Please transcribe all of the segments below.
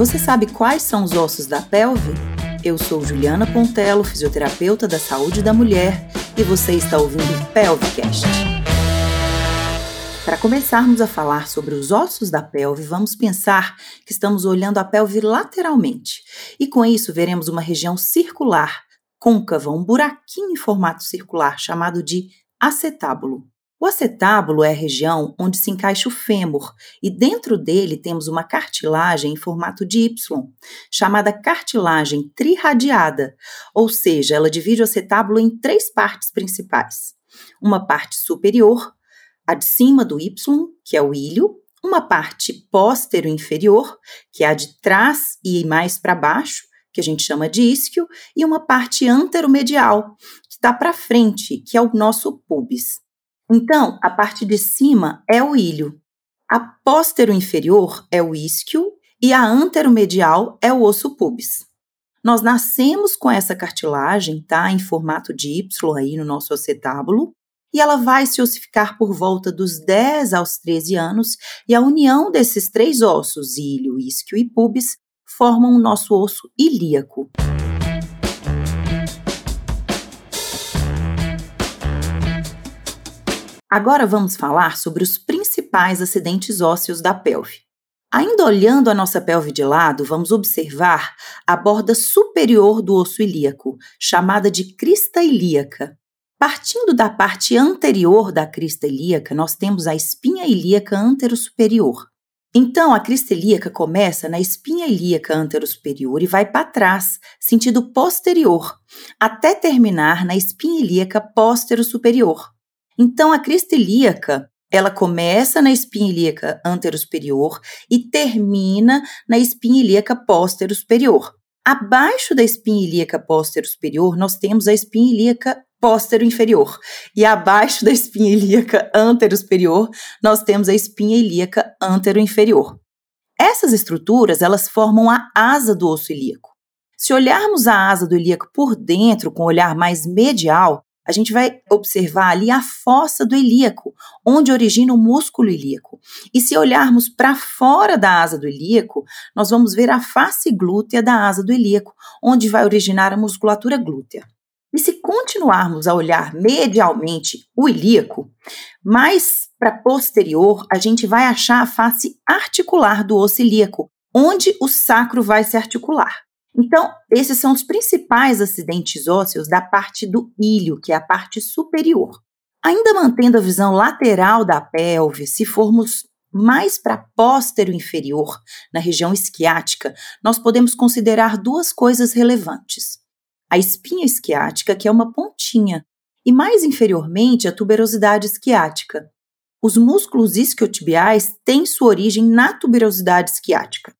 Você sabe quais são os ossos da pelve? Eu sou Juliana Pontello, fisioterapeuta da saúde da mulher, e você está ouvindo o Pelvicast. Para começarmos a falar sobre os ossos da pelve, vamos pensar que estamos olhando a pelve lateralmente. E com isso veremos uma região circular, côncava, um buraquinho em formato circular chamado de acetábulo. O acetábulo é a região onde se encaixa o fêmur e dentro dele temos uma cartilagem em formato de Y, chamada cartilagem triradiada, ou seja, ela divide o acetábulo em três partes principais. Uma parte superior, a de cima do Y, que é o ilho, uma parte póstero inferior, que é a de trás e mais para baixo, que a gente chama de isquio, e uma parte anteromedial, que está para frente, que é o nosso pubis. Então, a parte de cima é o ilho, a póstero inferior é o isquio e a anteromedial é o osso pubis. Nós nascemos com essa cartilagem, tá, em formato de Y aí no nosso acetábulo, e ela vai se ossificar por volta dos 10 aos 13 anos, e a união desses três ossos, ilho, isquio e pubis, formam o nosso osso ilíaco. Agora vamos falar sobre os principais acidentes ósseos da pelve. Ainda olhando a nossa pelve de lado, vamos observar a borda superior do osso ilíaco, chamada de crista ilíaca. Partindo da parte anterior da crista ilíaca, nós temos a espinha ilíaca anterosuperior. Então, a crista ilíaca começa na espinha ilíaca anterosuperior e vai para trás, sentido posterior, até terminar na espinha ilíaca superior. Então, a crista ilíaca, ela começa na espinha ilíaca anterosuperior e termina na espinha ilíaca superior. Abaixo da espinha ilíaca superior, nós temos a espinha ilíaca póstero inferior. E abaixo da espinha ilíaca anterosuperior, nós temos a espinha ilíaca anteroinferior. Essas estruturas, elas formam a asa do osso ilíaco. Se olharmos a asa do ilíaco por dentro, com um olhar mais medial, a gente vai observar ali a fossa do ilíaco, onde origina o músculo ilíaco. E se olharmos para fora da asa do ilíaco, nós vamos ver a face glútea da asa do ilíaco, onde vai originar a musculatura glútea. E se continuarmos a olhar medialmente o ilíaco, mais para posterior, a gente vai achar a face articular do osso ilíaco, onde o sacro vai se articular. Então, esses são os principais acidentes ósseos da parte do ilho, que é a parte superior. Ainda mantendo a visão lateral da pelve, se formos mais para póstero inferior, na região isquiática, nós podemos considerar duas coisas relevantes. A espinha isquiática, que é uma pontinha, e mais inferiormente a tuberosidade isquiática. Os músculos isquiotibiais têm sua origem na tuberosidade isquiática.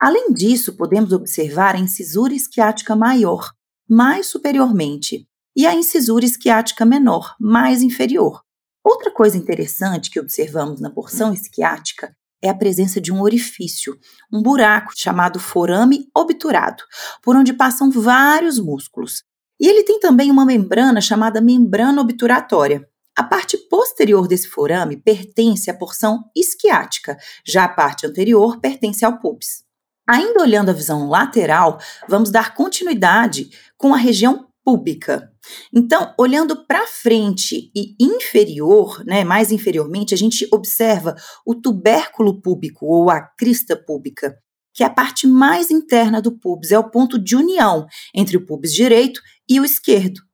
Além disso, podemos observar a incisura isquiática maior, mais superiormente, e a incisura isquiática menor, mais inferior. Outra coisa interessante que observamos na porção isquiática é a presença de um orifício, um buraco chamado forame obturado, por onde passam vários músculos. E ele tem também uma membrana chamada membrana obturatória. A parte posterior desse forame pertence à porção isquiática, já a parte anterior pertence ao pubis. Ainda olhando a visão lateral, vamos dar continuidade com a região púbica. Então, olhando para frente e inferior, né, mais inferiormente, a gente observa o tubérculo púbico ou a crista púbica, que é a parte mais interna do pubis, é o ponto de união entre o pubis direito e o esquerdo.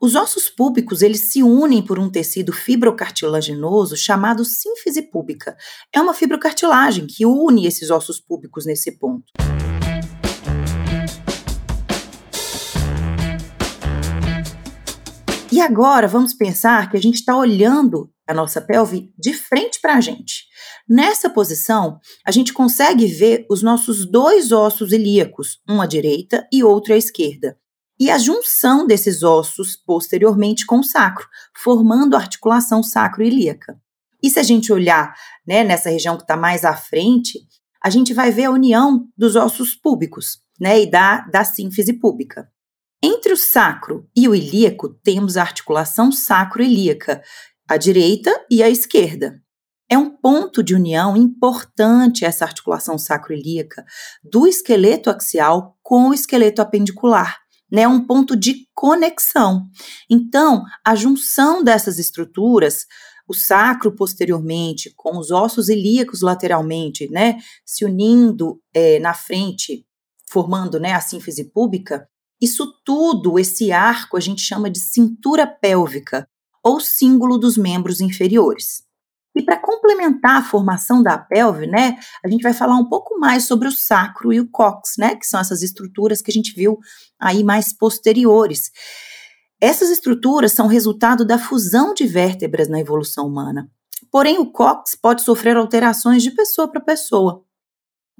Os ossos púbicos eles se unem por um tecido fibrocartilaginoso chamado sínfise púbica. É uma fibrocartilagem que une esses ossos púbicos nesse ponto. E agora vamos pensar que a gente está olhando a nossa pelve de frente para a gente. Nessa posição, a gente consegue ver os nossos dois ossos ilíacos, um à direita e outro à esquerda e a junção desses ossos posteriormente com o sacro, formando a articulação sacro-ilíaca. E se a gente olhar né, nessa região que está mais à frente, a gente vai ver a união dos ossos púbicos né, e da, da sínfise. Entre o sacro e o ilíaco, temos a articulação sacro-ilíaca, a direita e a esquerda. É um ponto de união importante essa articulação sacroilíaca do esqueleto axial com o esqueleto apendicular, né? Um ponto de conexão. Então, a junção dessas estruturas, o sacro posteriormente com os ossos ilíacos lateralmente, né, se unindo é, na frente, formando, né, a sínfise púbica, isso tudo, esse arco, a gente chama de cintura pélvica ou símbolo dos membros inferiores. E para complementar a formação da pelve, né, a gente vai falar um pouco mais sobre o sacro e o cox, né, que são essas estruturas que a gente viu aí mais posteriores. Essas estruturas são resultado da fusão de vértebras na evolução humana. Porém, o cox pode sofrer alterações de pessoa para pessoa.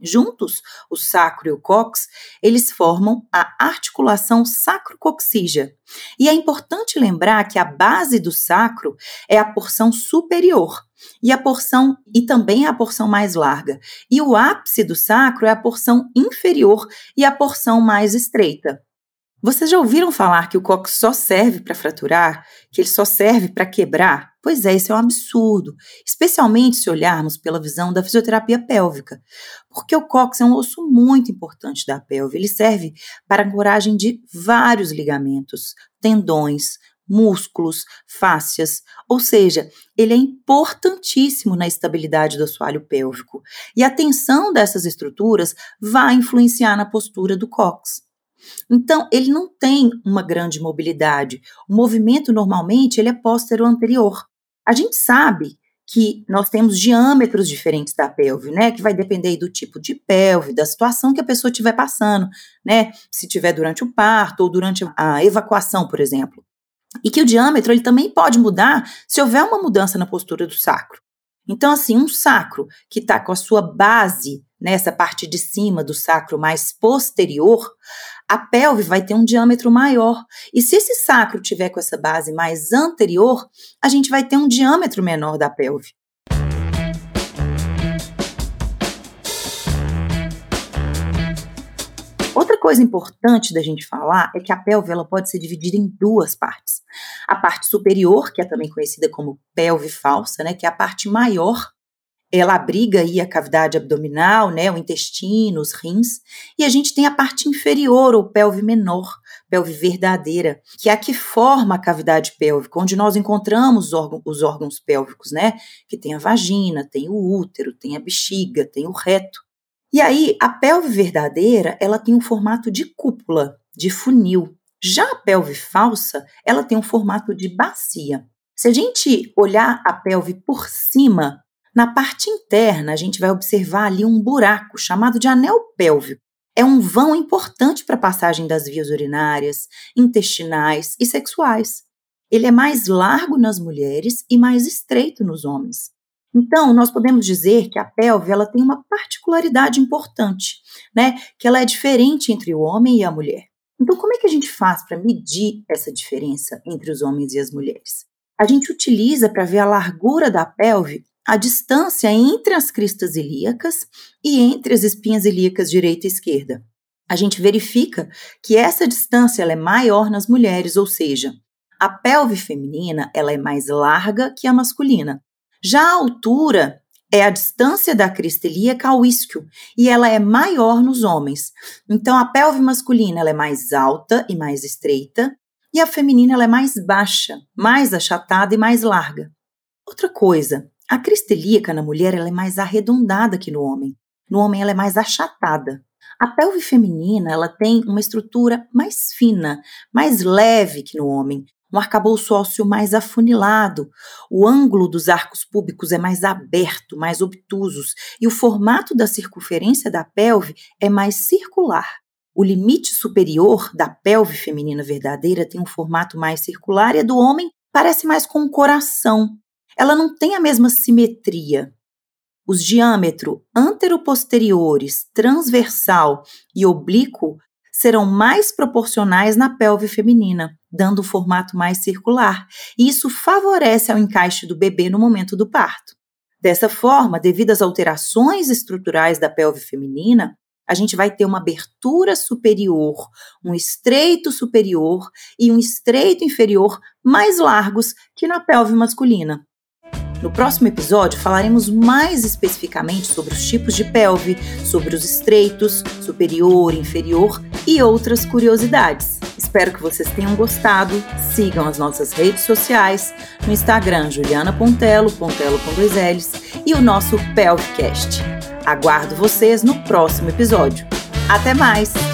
Juntos, o sacro e o cox, eles formam a articulação sacrocoxígea. E é importante lembrar que a base do sacro é a porção superior e a porção e também a porção mais larga. E o ápice do sacro é a porção inferior e a porção mais estreita. Vocês já ouviram falar que o cox só serve para fraturar, que ele só serve para quebrar? Pois é, isso é um absurdo, especialmente se olharmos pela visão da fisioterapia pélvica, porque o cox é um osso muito importante da pelve. Ele serve para a ancoragem de vários ligamentos, tendões, músculos, fáscias, ou seja, ele é importantíssimo na estabilidade do assoalho pélvico. E a tensão dessas estruturas vai influenciar na postura do cox. Então, ele não tem uma grande mobilidade. O movimento, normalmente, ele é póstero anterior. A gente sabe que nós temos diâmetros diferentes da pelve, né? Que vai depender do tipo de pelve, da situação que a pessoa estiver passando, né? Se tiver durante o parto ou durante a evacuação, por exemplo. E que o diâmetro ele também pode mudar se houver uma mudança na postura do sacro. Então, assim, um sacro que está com a sua base nessa parte de cima do sacro mais posterior, a pelve vai ter um diâmetro maior. E se esse sacro tiver com essa base mais anterior, a gente vai ter um diâmetro menor da pelve. Coisa importante da gente falar é que a pelve ela pode ser dividida em duas partes. A parte superior, que é também conhecida como pelve falsa, né, que é a parte maior ela abriga aí a cavidade abdominal, né, o intestino, os rins, e a gente tem a parte inferior, ou pelve menor, pelve verdadeira, que é a que forma a cavidade pélvica, onde nós encontramos os, órgãos, os órgãos pélvicos, né, que tem a vagina, tem o útero, tem a bexiga, tem o reto. E aí, a pelve verdadeira, ela tem um formato de cúpula, de funil. Já a pelve falsa, ela tem um formato de bacia. Se a gente olhar a pelve por cima, na parte interna, a gente vai observar ali um buraco chamado de anel pélvico. É um vão importante para a passagem das vias urinárias, intestinais e sexuais. Ele é mais largo nas mulheres e mais estreito nos homens. Então, nós podemos dizer que a pelve ela tem uma particularidade importante, né? Que ela é diferente entre o homem e a mulher. Então, como é que a gente faz para medir essa diferença entre os homens e as mulheres? A gente utiliza para ver a largura da pelve a distância entre as cristas ilíacas e entre as espinhas ilíacas direita e esquerda. A gente verifica que essa distância ela é maior nas mulheres, ou seja, a pelve feminina ela é mais larga que a masculina. Já a altura é a distância da crista ilíaca ao isquio e ela é maior nos homens. Então a pelve masculina ela é mais alta e mais estreita e a feminina ela é mais baixa, mais achatada e mais larga. Outra coisa, a crista ilíaca na mulher ela é mais arredondada que no homem. No homem ela é mais achatada. A pelve feminina ela tem uma estrutura mais fina, mais leve que no homem, um arcabouço ósseo mais afunilado, o ângulo dos arcos púbicos é mais aberto, mais obtusos, e o formato da circunferência da pelve é mais circular. O limite superior da pelve feminina verdadeira tem um formato mais circular e a do homem parece mais com um coração, ela não tem a mesma simetria. Os diâmetros anteroposteriores, transversal e oblíquo serão mais proporcionais na pelve feminina, dando um formato mais circular, e isso favorece ao encaixe do bebê no momento do parto. Dessa forma, devido às alterações estruturais da pelve feminina, a gente vai ter uma abertura superior, um estreito superior e um estreito inferior mais largos que na pelve masculina. No próximo episódio falaremos mais especificamente sobre os tipos de pelve, sobre os estreitos, superior, inferior e outras curiosidades. Espero que vocês tenham gostado. Sigam as nossas redes sociais no Instagram Juliana Pontelo, Pontelo com dois L's, e o nosso Pelvicast. Aguardo vocês no próximo episódio. Até mais!